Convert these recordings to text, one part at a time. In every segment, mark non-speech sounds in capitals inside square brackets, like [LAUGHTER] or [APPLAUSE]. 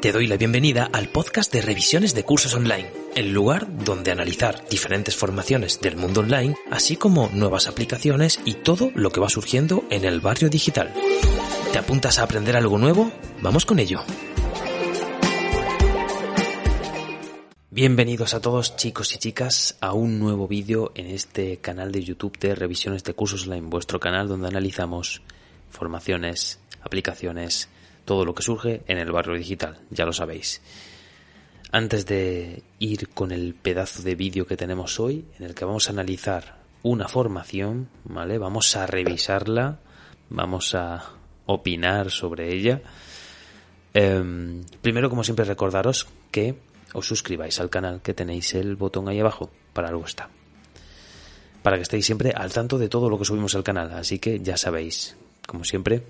Te doy la bienvenida al podcast de revisiones de cursos online, el lugar donde analizar diferentes formaciones del mundo online, así como nuevas aplicaciones y todo lo que va surgiendo en el barrio digital. ¿Te apuntas a aprender algo nuevo? Vamos con ello. Bienvenidos a todos chicos y chicas a un nuevo vídeo en este canal de YouTube de revisiones de cursos online, vuestro canal donde analizamos formaciones, aplicaciones, todo lo que surge en el barrio digital, ya lo sabéis. Antes de ir con el pedazo de vídeo que tenemos hoy, en el que vamos a analizar una formación, ¿vale? Vamos a revisarla, vamos a opinar sobre ella. Em, primero, como siempre, recordaros que os suscribáis al canal, que tenéis el botón ahí abajo, para algo está. Para que estéis siempre al tanto de todo lo que subimos al canal, así que ya sabéis, como siempre,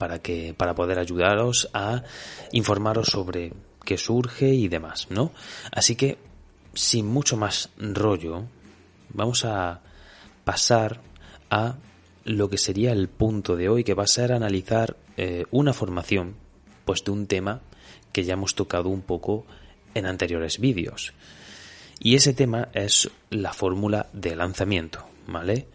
para que para poder ayudaros a informaros sobre qué surge y demás, ¿no? Así que sin mucho más rollo, vamos a pasar a lo que sería el punto de hoy, que va a ser analizar eh, una formación, pues de un tema que ya hemos tocado un poco en anteriores vídeos. Y ese tema es la fórmula de lanzamiento, ¿vale?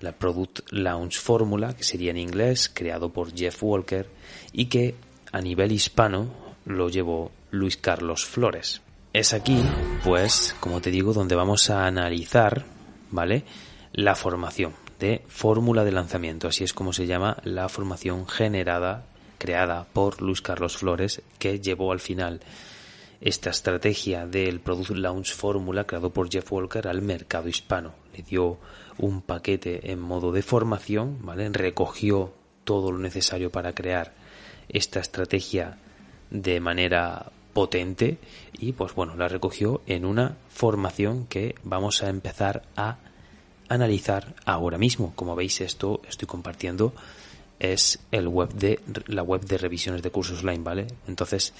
La Product Launch Fórmula, que sería en inglés, creado por Jeff Walker y que a nivel hispano lo llevó Luis Carlos Flores. Es aquí, pues, como te digo, donde vamos a analizar, ¿vale? La formación de fórmula de lanzamiento, así es como se llama la formación generada, creada por Luis Carlos Flores, que llevó al final esta estrategia del Product Launch Fórmula creado por Jeff Walker al mercado hispano. Le dio un paquete en modo de formación, ¿vale? Recogió todo lo necesario para crear esta estrategia de manera potente y pues bueno, la recogió en una formación que vamos a empezar a analizar ahora mismo. Como veis, esto estoy compartiendo es el web de la web de revisiones de cursos online, ¿vale? Entonces,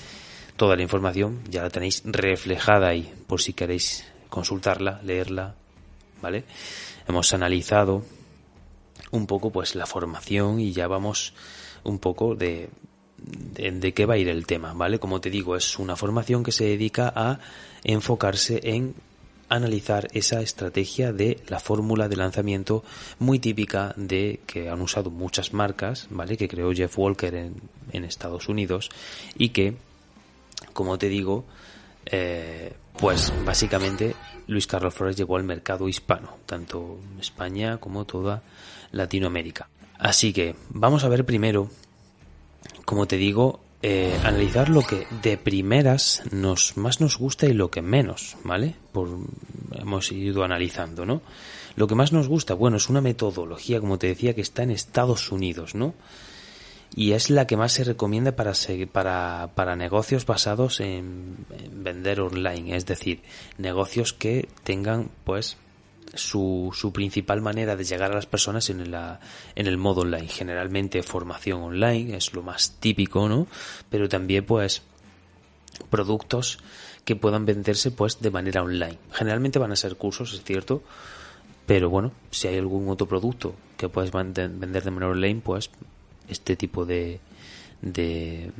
toda la información ya la tenéis reflejada ahí por si queréis consultarla, leerla, ¿vale? Hemos analizado un poco pues la formación y ya vamos un poco de, de, qué va a ir el tema, ¿vale? Como te digo, es una formación que se dedica a enfocarse en analizar esa estrategia de la fórmula de lanzamiento muy típica de que han usado muchas marcas, ¿vale? Que creó Jeff Walker en, en Estados Unidos y que como te digo, eh, pues básicamente Luis Carlos Flores llegó al mercado hispano, tanto España como toda Latinoamérica. Así que vamos a ver primero, como te digo, eh, analizar lo que de primeras nos más nos gusta y lo que menos, ¿vale? Por, hemos ido analizando, ¿no? Lo que más nos gusta, bueno, es una metodología, como te decía, que está en Estados Unidos, ¿no? Y es la que más se recomienda para, para, para negocios basados en, vender online, es decir, negocios que tengan pues su, su principal manera de llegar a las personas en, la, en el modo online. Generalmente formación online es lo más típico, ¿no? Pero también pues productos que puedan venderse pues de manera online. Generalmente van a ser cursos, es cierto, pero bueno, si hay algún otro producto que puedes vender de manera online, pues este tipo de, de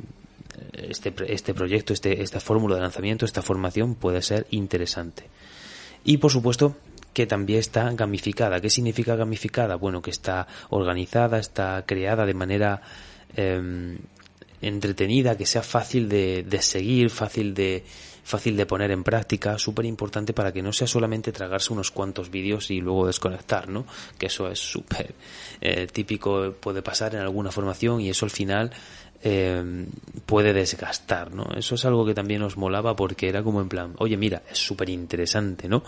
este, este proyecto, este, esta fórmula de lanzamiento, esta formación puede ser interesante. Y por supuesto que también está gamificada. ¿Qué significa gamificada? Bueno, que está organizada, está creada de manera em, entretenida, que sea fácil de, de seguir, fácil de, fácil de poner en práctica, súper importante para que no sea solamente tragarse unos cuantos vídeos y luego desconectar, ¿no? Que eso es súper eh, típico, puede pasar en alguna formación y eso al final eh, puede desgastar, ¿no? Eso es algo que también nos molaba porque era como en plan, oye, mira, es súper interesante, ¿no?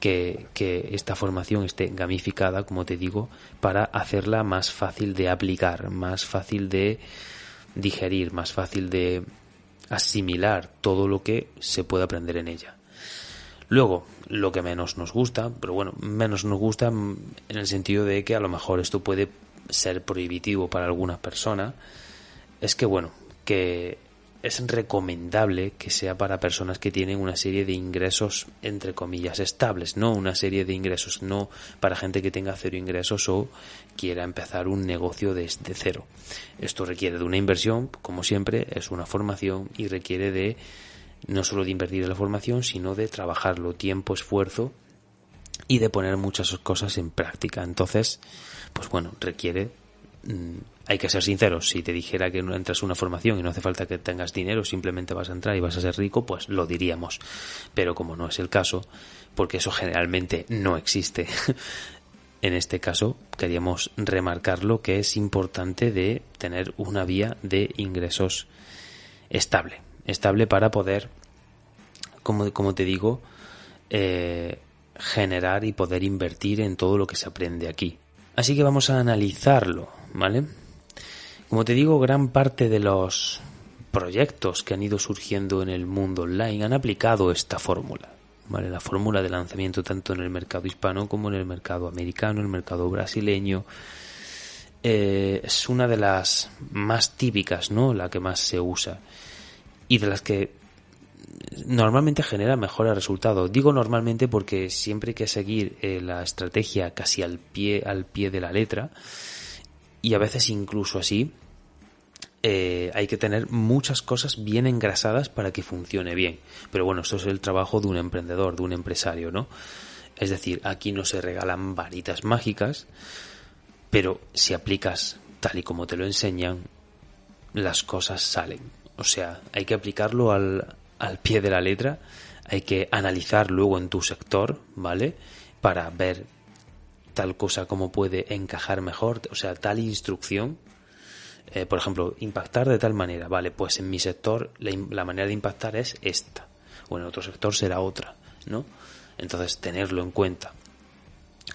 Que, que, esta formación esté gamificada, como te digo, para hacerla más fácil de aplicar, más fácil de digerir, más fácil de asimilar todo lo que se puede aprender en ella. Luego, lo que menos nos gusta, pero bueno, menos nos gusta en el sentido de que a lo mejor esto puede ser prohibitivo para algunas personas, es que bueno, que es recomendable que sea para personas que tienen una serie de ingresos entre comillas estables, no una serie de ingresos, no para gente que tenga cero ingresos o quiera empezar un negocio desde cero. Esto requiere de una inversión, como siempre, es una formación y requiere de no solo de invertir en la formación, sino de trabajarlo, tiempo, esfuerzo y de poner muchas cosas en práctica. Entonces, pues bueno, requiere hay que ser sinceros, si te dijera que entras a una formación y no hace falta que tengas dinero, simplemente vas a entrar y vas a ser rico, pues lo diríamos. Pero como no es el caso, porque eso generalmente no existe, [LAUGHS] en este caso queríamos remarcar lo que es importante de tener una vía de ingresos estable. Estable para poder, como, como te digo, eh, generar y poder invertir en todo lo que se aprende aquí. Así que vamos a analizarlo, ¿vale? Como te digo, gran parte de los proyectos que han ido surgiendo en el mundo online han aplicado esta fórmula. ¿vale? La fórmula de lanzamiento tanto en el mercado hispano como en el mercado americano, el mercado brasileño. Eh, es una de las más típicas, ¿no? La que más se usa. Y de las que normalmente genera mejores resultados. Digo normalmente porque siempre hay que seguir eh, la estrategia casi al pie, al pie de la letra y a veces incluso así eh, hay que tener muchas cosas bien engrasadas para que funcione bien. Pero bueno, esto es el trabajo de un emprendedor, de un empresario, ¿no? Es decir, aquí no se regalan varitas mágicas, pero si aplicas tal y como te lo enseñan, las cosas salen. O sea, hay que aplicarlo al, al pie de la letra, hay que analizar luego en tu sector, ¿vale? Para ver tal cosa como puede encajar mejor, o sea, tal instrucción. Eh, por ejemplo, impactar de tal manera, vale, pues en mi sector la, manera de impactar es esta, o en otro sector será otra, ¿no? Entonces, tenerlo en cuenta.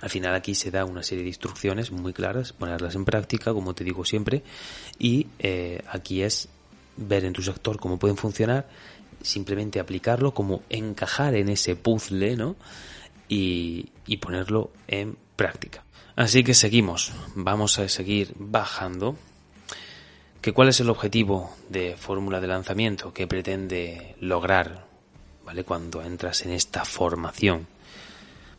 Al final aquí se da una serie de instrucciones muy claras, ponerlas en práctica, como te digo siempre, y eh, aquí es ver en tu sector cómo pueden funcionar, simplemente aplicarlo, como encajar en ese puzzle, ¿no? Y, y ponerlo en práctica. Así que seguimos, vamos a seguir bajando. ¿Que ¿Cuál es el objetivo de fórmula de lanzamiento que pretende lograr ¿vale? cuando entras en esta formación?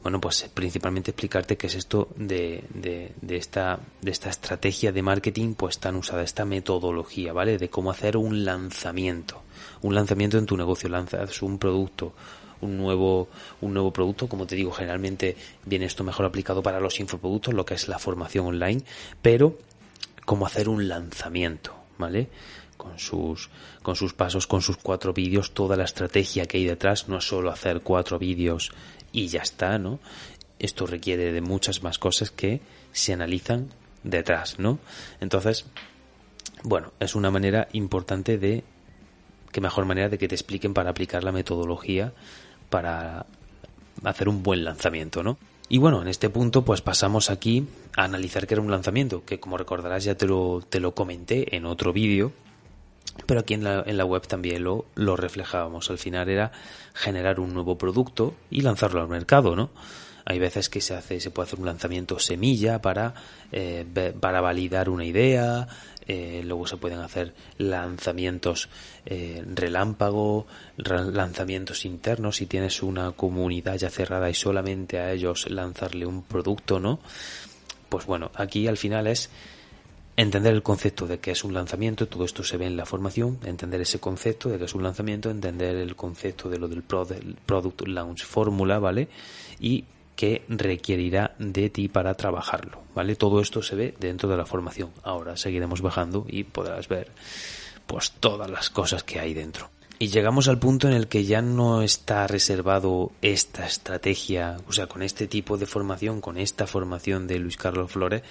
Bueno, pues principalmente explicarte qué es esto de, de, esta, de esta estrategia de marketing pues tan usada, esta metodología, ¿vale? De cómo hacer un lanzamiento. Un lanzamiento en tu negocio, lanzas un producto, un nuevo, un nuevo producto. Como te digo, generalmente viene esto mejor aplicado para los infoproductos, lo que es la formación online, pero cómo hacer un lanzamiento, ¿vale? Con sus, con sus pasos, con sus cuatro vídeos, toda la estrategia que hay detrás, no es solo hacer cuatro vídeos y ya está, ¿no? Esto requiere de muchas más cosas que se analizan detrás, ¿no? Entonces, bueno, es una manera importante de, qué mejor manera de que te expliquen para aplicar la metodología para hacer un buen lanzamiento, ¿no? Y bueno, en este punto pues pasamos aquí a analizar qué era un lanzamiento, que como recordarás ya te lo, te lo comenté en otro vídeo, pero aquí en la, en la web también lo, lo reflejábamos. Al final era generar un nuevo producto y lanzarlo al mercado, ¿no? Hay veces que se hace, se puede hacer un lanzamiento semilla para, eh, para validar una idea, eh, luego se pueden hacer lanzamientos eh, relámpago, lanzamientos internos si tienes una comunidad ya cerrada y solamente a ellos lanzarle un producto, ¿no? Pues bueno, aquí al final es entender el concepto de que es un lanzamiento, todo esto se ve en la formación, entender ese concepto de que es un lanzamiento, entender el concepto de lo del Product Launch Fórmula, ¿vale? Y que requerirá de ti para trabajarlo, ¿vale? Todo esto se ve dentro de la formación. Ahora seguiremos bajando y podrás ver pues todas las cosas que hay dentro. Y llegamos al punto en el que ya no está reservado esta estrategia, o sea, con este tipo de formación, con esta formación de Luis Carlos Flores,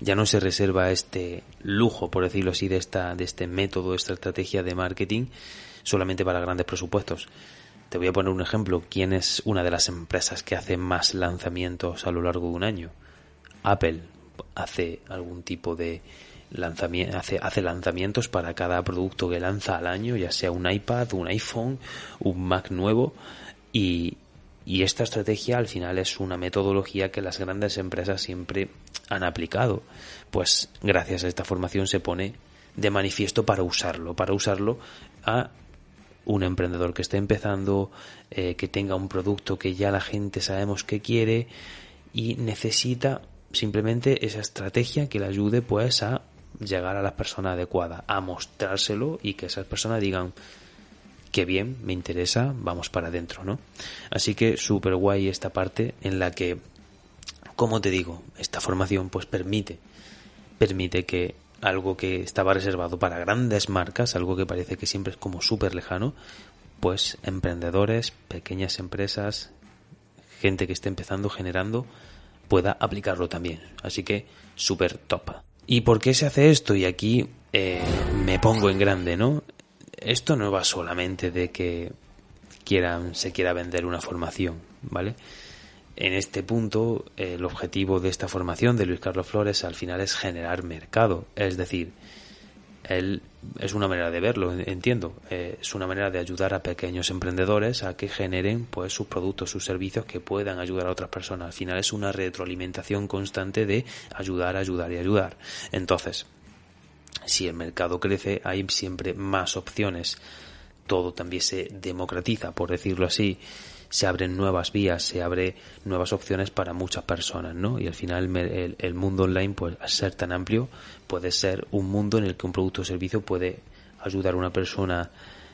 ya no se reserva este lujo, por decirlo así, de esta, de este método, esta estrategia de marketing solamente para grandes presupuestos, te voy a poner un ejemplo. ¿Quién es una de las empresas que hace más lanzamientos a lo largo de un año? Apple hace algún tipo de, hace, hace lanzamientos para cada producto que lanza al año, ya sea un iPad, un iPhone, un Mac nuevo y esta estrategia al final es una metodología que las grandes empresas siempre han aplicado. Pues gracias a esta formación se pone de manifiesto para usarlo, para usarlo a un emprendedor que esté empezando, eh, que tenga un producto que ya la gente sabemos que quiere y necesita simplemente esa estrategia que le ayude pues a llegar a la persona adecuada, a mostrárselo y que esas personas digan que bien, me interesa, vamos para adentro, ¿no? Así que súper guay esta parte en la que, como te digo, esta formación pues permite, permite que algo que estaba reservado para grandes marcas, algo que parece que siempre es como súper lejano, pues emprendedores, pequeñas empresas, gente que esté empezando, generando, pueda aplicarlo también. Así que súper top. ¿Y por qué se hace esto? Y aquí eh, me pongo en grande, ¿no? Esto no va solamente de que quieran, se quiera vender una formación, ¿vale? En este punto, el objetivo de esta formación de Luis Carlos Flores al final es generar mercado. Es decir, él es una manera de verlo, entiendo. Eh, es una manera de ayudar a pequeños emprendedores a que generen pues sus productos, sus servicios que puedan ayudar a otras personas. Al final es una retroalimentación constante de ayudar, ayudar y ayudar. Entonces, si el mercado crece, hay siempre más opciones. Todo también se democratiza, por decirlo así se abren nuevas vías, se abre nuevas opciones para muchas personas, ¿no? Y al final el, mundo online, pues al ser tan amplio, puede ser un mundo en el que un producto o servicio puede ayudar a una persona,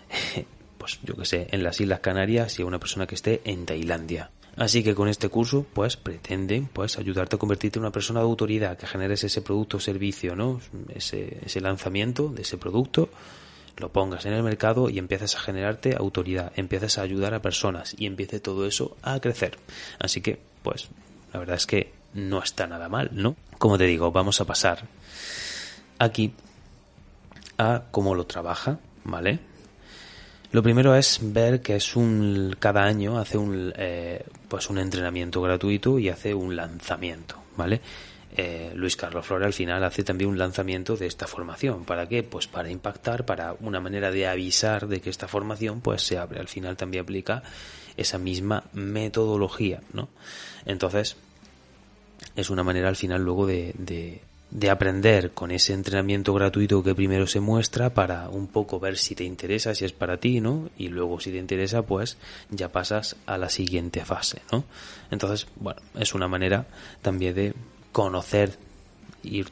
[LAUGHS] pues yo que sé, en las Islas Canarias y a una persona que esté en Tailandia. Así que con este curso, pues pretenden, pues ayudarte a convertirte en una persona de autoridad, que generes ese producto o servicio, ¿no? Ese, ese lanzamiento de ese producto lo pongas en el mercado y empiezas a generarte autoridad, empiezas a ayudar a personas y empiece todo eso a crecer. Así que, pues, la verdad es que no está nada mal, ¿no? Como te digo, vamos a pasar aquí a cómo lo trabaja, ¿vale? Lo primero es ver que es un cada año hace un eh, pues un entrenamiento gratuito y hace un lanzamiento, ¿vale? Eh, Luis Carlos Flores al final hace también un lanzamiento de esta formación. ¿Para qué? Pues para impactar, para una manera de avisar de que esta formación pues se abre. Al final también aplica esa misma metodología, ¿no? Entonces, es una manera al final luego de, de, de aprender con ese entrenamiento gratuito que primero se muestra para un poco ver si te interesa, si es para ti, ¿no? Y luego si te interesa, pues ya pasas a la siguiente fase, ¿no? Entonces, bueno, es una manera también de conocer, ir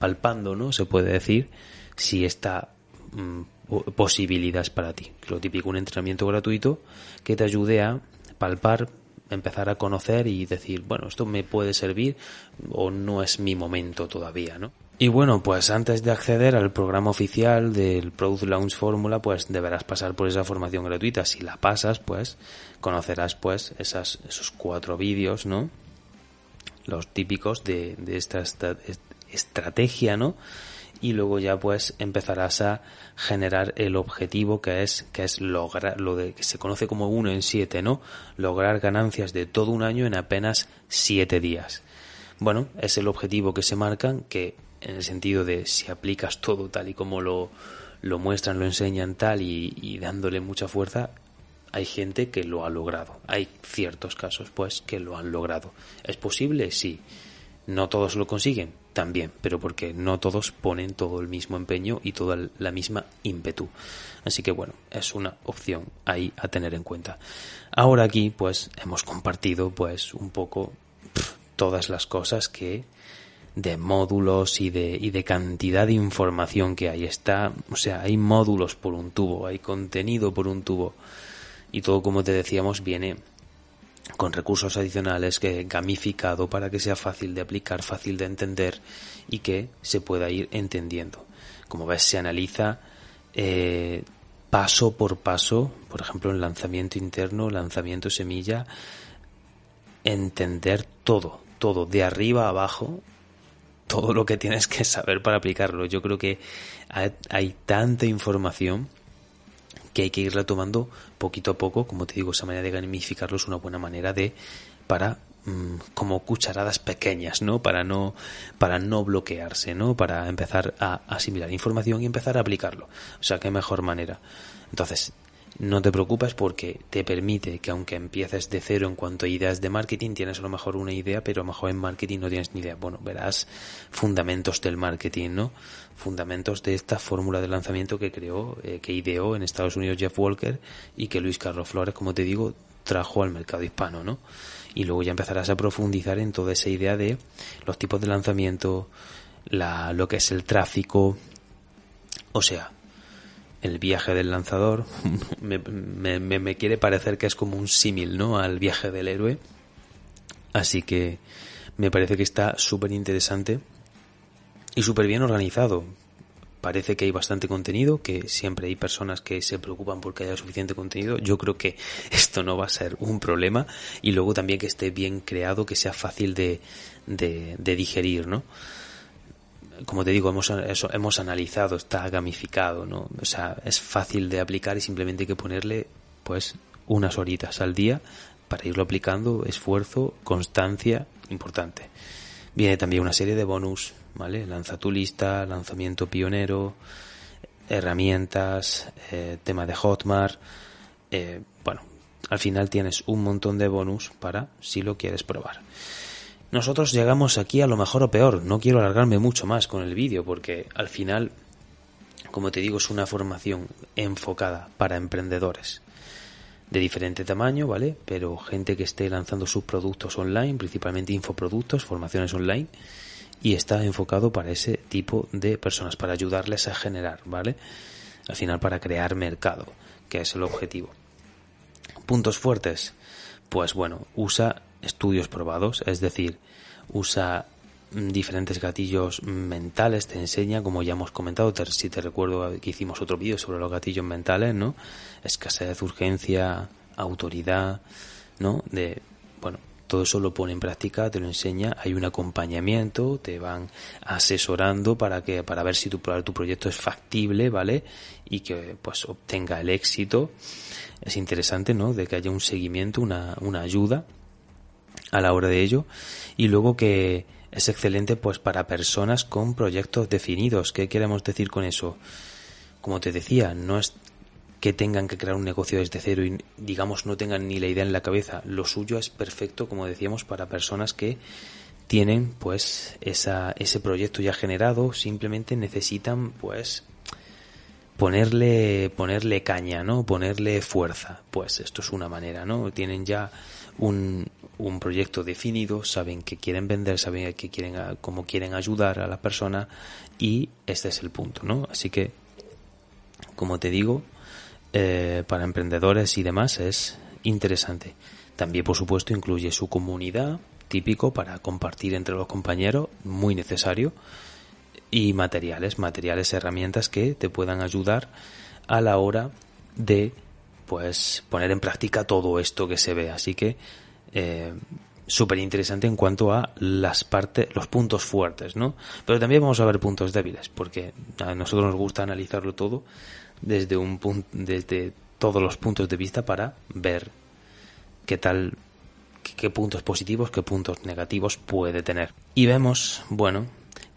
palpando, ¿no? Se puede decir si esta mm, posibilidad es para ti. Lo típico, un entrenamiento gratuito que te ayude a palpar, empezar a conocer y decir, bueno, esto me puede servir o no es mi momento todavía, ¿no? Y bueno, pues antes de acceder al programa oficial del Product Launch Fórmula, pues deberás pasar por esa formación gratuita. Si la pasas, pues conocerás pues esas, esos cuatro vídeos, ¿no? Los típicos de, esta, estrategia, ¿no? Y luego ya pues empezarás a generar el objetivo que es, que es lograr, lo de, que se conoce como uno en siete, ¿no? Lograr ganancias de todo un año en apenas siete días. Bueno, es el objetivo que se marcan, que en el sentido de si aplicas todo tal y como lo, lo muestran, lo enseñan tal y dándole mucha fuerza, hay gente que lo ha logrado. Hay ciertos casos, pues, que lo han logrado. ¿Es posible? Sí. ¿No todos lo consiguen? También, pero porque no todos ponen todo el mismo empeño y toda la misma ímpetu. Así que bueno, es una opción ahí a tener en cuenta. Ahora aquí, pues, hemos compartido, pues, un poco todas las cosas que de módulos y de, y de cantidad de información que hay. Está, o sea, hay módulos por un tubo, hay contenido por un tubo y todo como te decíamos viene con recursos adicionales que gamificado para que sea fácil de aplicar, fácil de entender y que se pueda ir entendiendo. Como ves, se analiza eh, paso por paso, por ejemplo, en lanzamiento interno, lanzamiento semilla, entender todo, todo, de arriba a abajo, todo lo que tienes que saber para aplicarlo. Yo creo que hay tanta información que hay que irla tomando poquito a poco, como te digo, esa manera de gamificarlo es una buena manera de para mm, como cucharadas pequeñas, ¿no? Para no, para no bloquearse, ¿no? Para empezar a asimilar información y empezar a aplicarlo. O sea, qué mejor manera. Entonces, no te preocupes porque te permite que aunque empieces de cero en cuanto a ideas de marketing, tienes a lo mejor una idea, pero a lo mejor en marketing no tienes ni idea. Bueno, verás fundamentos del marketing, ¿no? Fundamentos de esta fórmula de lanzamiento que creó, eh, que ideó en Estados Unidos Jeff Walker y que Luis Carlos Flores, como te digo, trajo al mercado hispano, ¿no? Y luego ya empezarás a profundizar en toda esa idea de los tipos de lanzamiento, la, lo que es el tráfico, o sea, el viaje del lanzador [LAUGHS] me, me, quiere parecer que es como un símil, ¿no? Al viaje del héroe. Así que me parece que está súper interesante y súper bien organizado. Parece que hay bastante contenido, que siempre hay personas que se preocupan porque haya suficiente contenido. Yo creo que [LAUGHS] esto no va a ser un problema. Y luego también que esté bien creado, que sea fácil de, de, de digerir, ¿no? como te digo, hemos, eso, hemos analizado, está gamificado, ¿no? O sea, es fácil de aplicar y simplemente hay que ponerle, pues, unas horitas al día para irlo aplicando, esfuerzo, constancia, importante. Viene también una serie de bonus, ¿vale? Lanza tu lista, lanzamiento pionero, herramientas, eh, tema de Hotmart, eh, bueno, al final tienes un montón de bonus para si lo quieres probar. Nosotros llegamos aquí a lo mejor o peor. No quiero alargarme mucho más con el vídeo porque al final, como te digo, es una formación enfocada para emprendedores de diferente tamaño, ¿vale? Pero gente que esté lanzando sus productos online, principalmente infoproductos, formaciones online, y está enfocado para ese tipo de personas, para ayudarles a generar, ¿vale? Al final para crear mercado, que es el objetivo. Puntos fuertes. Pues bueno, usa estudios probados, es decir, usa mm, diferentes gatillos mentales, te enseña, como ya hemos comentado, si te recuerdo que hicimos otro vídeo sobre los gatillos mentales, ¿no? Escasez, urgencia, autoridad, ¿no? De, bueno, todo eso lo pone en práctica, te lo enseña, hay un acompañamiento, te van asesorando para que, para ver si tu, tu proyecto es factible, ¿vale? Y que pues obtenga el éxito. Es interesante, ¿no? De que haya un seguimiento, una, una ayuda a la hora de ello y luego que es excelente pues para personas con proyectos definidos. ¿Qué queremos decir con eso? Como te decía, no es que tengan que crear un negocio desde cero y digamos no tengan ni la idea en la cabeza. Lo suyo es perfecto, como decíamos, para personas que tienen pues esa, ese proyecto ya generado, simplemente necesitan pues ponerle ponerle caña, ¿no? Ponerle fuerza. Pues esto es una manera, ¿no? Tienen ya un, un proyecto definido, saben que quieren vender, saben que quieren, cómo quieren ayudar a la persona y este es el punto, ¿no? Así que, como te digo, eh, para emprendedores y demás es interesante. También, por supuesto, incluye su comunidad, típico para compartir entre los compañeros, muy necesario, y materiales, materiales, herramientas que te puedan ayudar a la hora de pues poner en práctica todo esto que se ve. Así que eh, súper interesante en cuanto a las partes, los puntos fuertes, ¿no? Pero también vamos a ver puntos débiles, porque a nosotros nos gusta analizarlo todo desde un punto, desde todos los puntos de vista para ver qué tal, qué puntos positivos, qué puntos negativos puede tener. Y vemos, bueno,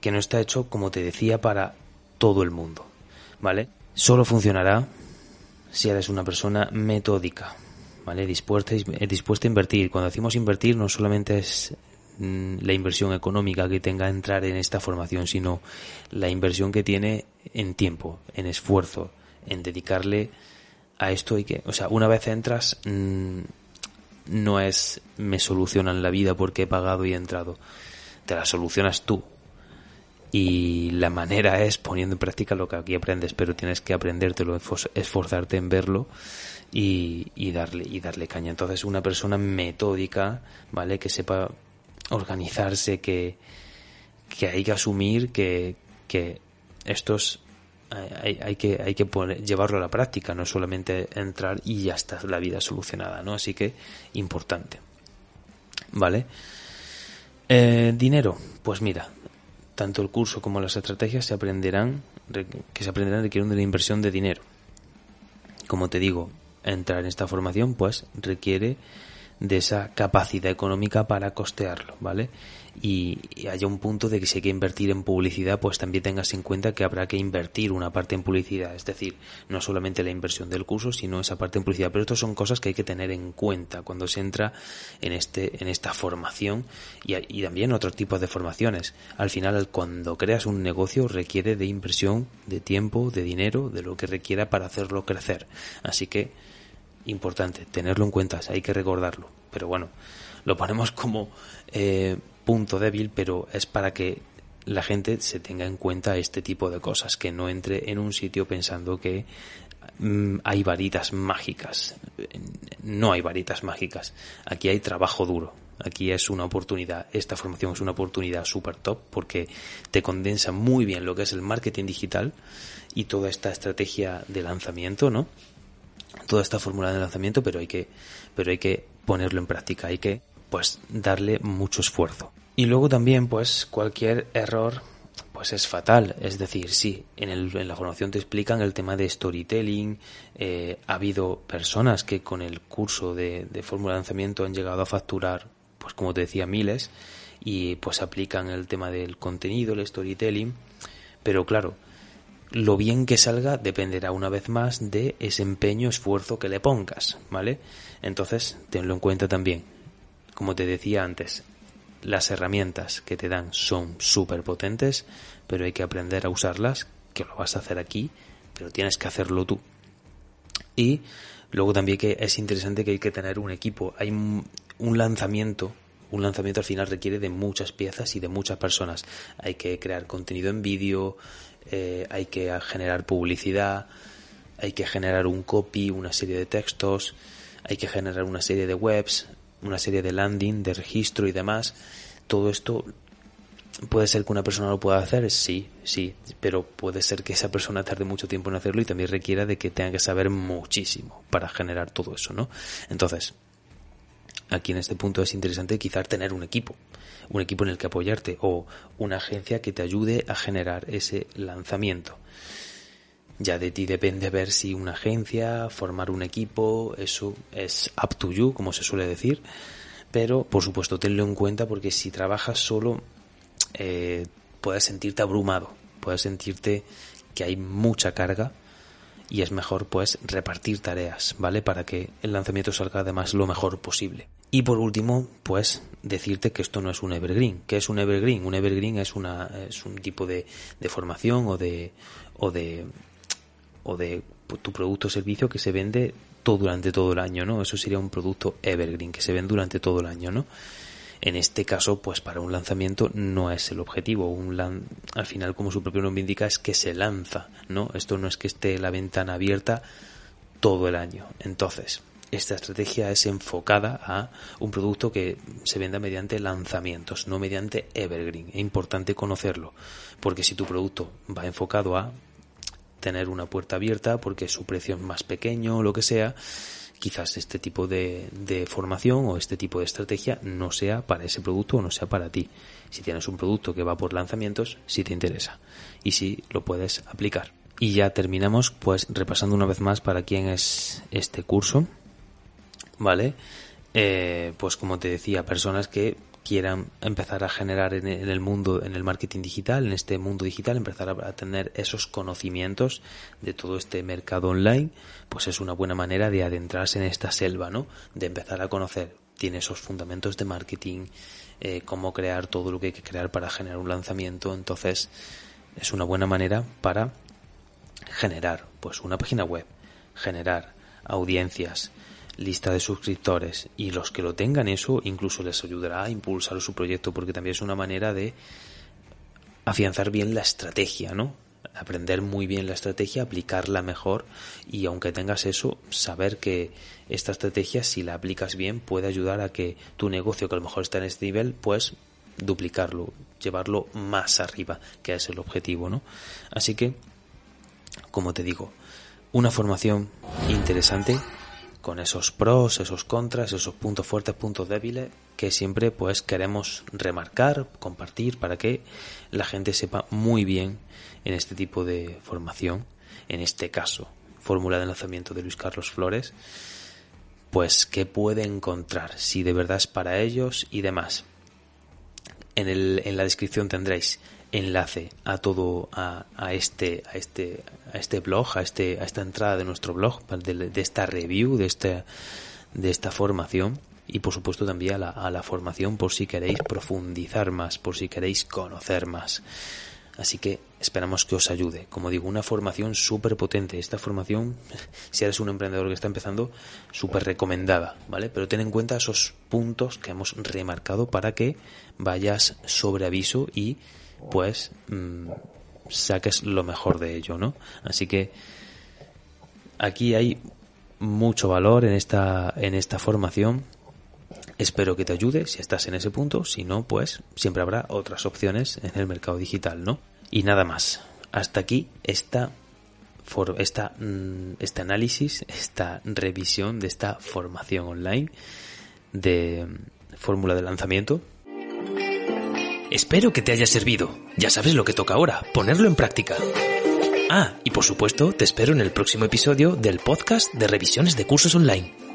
que no está hecho, como te decía, para todo el mundo, ¿vale? Solo funcionará si eres una persona metódica, ¿vale? Dispuesta, dispuesta a invertir. Cuando decimos invertir no solamente es mm, la inversión económica que tenga entrar en esta formación, sino la inversión que tiene en tiempo, en esfuerzo, en dedicarle a esto y que, o sea, una vez entras, mm, no es me solucionan la vida porque he pagado y he entrado. Te la solucionas tú, y la manera es poniendo en práctica lo que aquí aprendes, pero tienes que aprendértelo, esforzarte en verlo y, y, darle y darle caña. Entonces, una persona metódica, ¿vale? Que sepa organizarse, que, que hay que asumir que, que estos hay, hay, que hay que poner, llevarlo a la práctica, no solamente entrar y ya está la vida solucionada, ¿no? Así que importante, ¿vale? Eh, dinero, pues mira, tanto el curso como las estrategias se aprenderán, que se aprenderán requieren una inversión de dinero. Como te digo, entrar en esta formación pues requiere de esa capacidad económica para costearlo, ¿vale? y, haya un punto de que si hay que invertir en publicidad, pues también tengas en cuenta que habrá que invertir una parte en publicidad, es decir, no solamente la inversión del curso, sino esa parte en publicidad. Pero estas son cosas que hay que tener en cuenta cuando se entra en este, en esta formación y, y también otros tipos de formaciones. Al final, cuando creas un negocio requiere de inversión, de tiempo, de dinero, de lo que requiera para hacerlo crecer. Así que importante tenerlo en cuenta, hay que recordarlo. Pero bueno, lo ponemos como eh, punto débil, pero es para que la gente se tenga en cuenta este tipo de cosas, que no entre en un sitio pensando que mm, hay varitas mágicas. No hay varitas mágicas. Aquí hay trabajo duro. Aquí es una oportunidad. Esta formación es una oportunidad súper top porque te condensa muy bien lo que es el marketing digital y toda esta estrategia de lanzamiento, ¿no? Toda esta fórmula de lanzamiento, pero hay que, pero hay que ponerlo en práctica. Hay que, pues, darle mucho esfuerzo. Y luego también, pues, cualquier error pues es fatal. Es decir, sí, en, la formación te explican el tema de storytelling. Eh, ha habido personas que con el curso de, de fórmula de lanzamiento han llegado a facturar, pues como te decía, miles y pues aplican el tema del contenido, el storytelling. Pero claro, lo bien que salga dependerá una vez más de ese empeño, esfuerzo que le pongas, ¿vale? Entonces, tenlo en cuenta también. Como te decía antes, las herramientas que te dan son súper potentes, pero hay que aprender a usarlas, que lo vas a hacer aquí, pero tienes que hacerlo tú. Y luego también que es interesante que hay que tener un equipo. Hay un lanzamiento, un lanzamiento al final requiere de muchas piezas y de muchas personas. Hay que crear contenido en vídeo, eh, hay que generar publicidad, hay que generar un copy, una serie de textos, hay que generar una serie de webs, una serie de landing, de registro y demás. Todo esto puede ser que una persona lo pueda hacer, sí, sí, pero puede ser que esa persona tarde mucho tiempo en hacerlo y también requiera de que tenga que saber muchísimo para generar todo eso, ¿no? Entonces, aquí en este punto es interesante quizás tener un equipo, un equipo en el que apoyarte o una agencia que te ayude a generar ese lanzamiento. Ya de ti depende ver si una agencia, formar un equipo, eso es up to you, como se suele decir. Pero, por supuesto, tenlo en cuenta porque si trabajas solo, eh, puedes sentirte abrumado, puedes sentirte que hay mucha carga y es mejor pues repartir tareas, ¿vale? Para que el lanzamiento salga además lo mejor posible. Y por último, pues decirte que esto no es un evergreen. ¿Qué es un evergreen? Un evergreen es una es un tipo de, de formación o de o de o de tu producto o servicio que se vende todo durante todo el año, ¿no? Eso sería un producto evergreen que se vende durante todo el año, ¿no? En este caso, pues para un lanzamiento no es el objetivo. Un al final, como su propio nombre indica, es que se lanza, ¿no? Esto no es que esté la ventana abierta todo el año. Entonces, esta estrategia es enfocada a un producto que se venda mediante lanzamientos, no mediante evergreen. Es importante conocerlo, porque si tu producto va enfocado a tener una puerta abierta porque su precio es más pequeño o lo que sea, quizás este tipo de, formación o este tipo de estrategia no sea para ese producto o no sea para ti. Si tienes un producto que va por lanzamientos, si te interesa y si lo puedes aplicar. Y ya terminamos pues repasando una vez más para quién es este curso. ¿Vale? Eh, pues como te decía, personas que quieran empezar a generar en el mundo, en el marketing digital, en este mundo digital, empezar a tener esos conocimientos de todo este mercado online, pues es una buena manera de adentrarse en esta selva, ¿no? De empezar a conocer, tiene esos fundamentos de marketing, eh, cómo crear todo lo que hay que crear para generar un lanzamiento, entonces es una buena manera para generar, pues una página web, generar audiencias, lista de suscriptores y los que lo tengan eso incluso les ayudará a impulsar su proyecto porque también es una manera de afianzar bien la estrategia, ¿no? Aprender muy bien la estrategia, aplicarla mejor y aunque tengas eso, saber que esta estrategia si la aplicas bien puede ayudar a que tu negocio que a lo mejor está en este nivel pues duplicarlo, llevarlo más arriba, que es el objetivo, ¿no? Así que, como te digo, una formación interesante con esos pros, esos contras, esos puntos fuertes, puntos débiles que siempre pues queremos remarcar, compartir para que la gente sepa muy bien en este tipo de formación, en este caso, fórmula de lanzamiento de Luis Carlos Flores, pues qué puede encontrar, si de verdad es para ellos y demás. En, el, en la descripción tendréis enlace a todo a, a, este a este a este blog a este a esta entrada de nuestro blog de, esta review de esta de esta formación y por supuesto también a la, a la formación por si queréis profundizar más por si queréis conocer más Así que esperamos que os ayude. Como digo, una formación súper potente. Esta formación, [LAUGHS] si eres un emprendedor que está empezando, súper recomendada, ¿vale? Pero ten en cuenta esos puntos que hemos remarcado para que vayas sobre aviso y pues mmm, saques lo mejor de ello, ¿no? Así que aquí hay mucho valor en esta, en esta formación. Espero que te ayude si estás en ese punto. Si no, pues siempre habrá otras opciones en el mercado digital, ¿no? Y nada más. Hasta aquí esta, esta, mm, este análisis, esta revisión de esta formación online de fórmula de lanzamiento. Espero que te haya servido. Ya sabes lo que toca ahora, ponerlo en práctica. Ah, y por supuesto, te espero en el próximo episodio del podcast de revisiones de cursos online.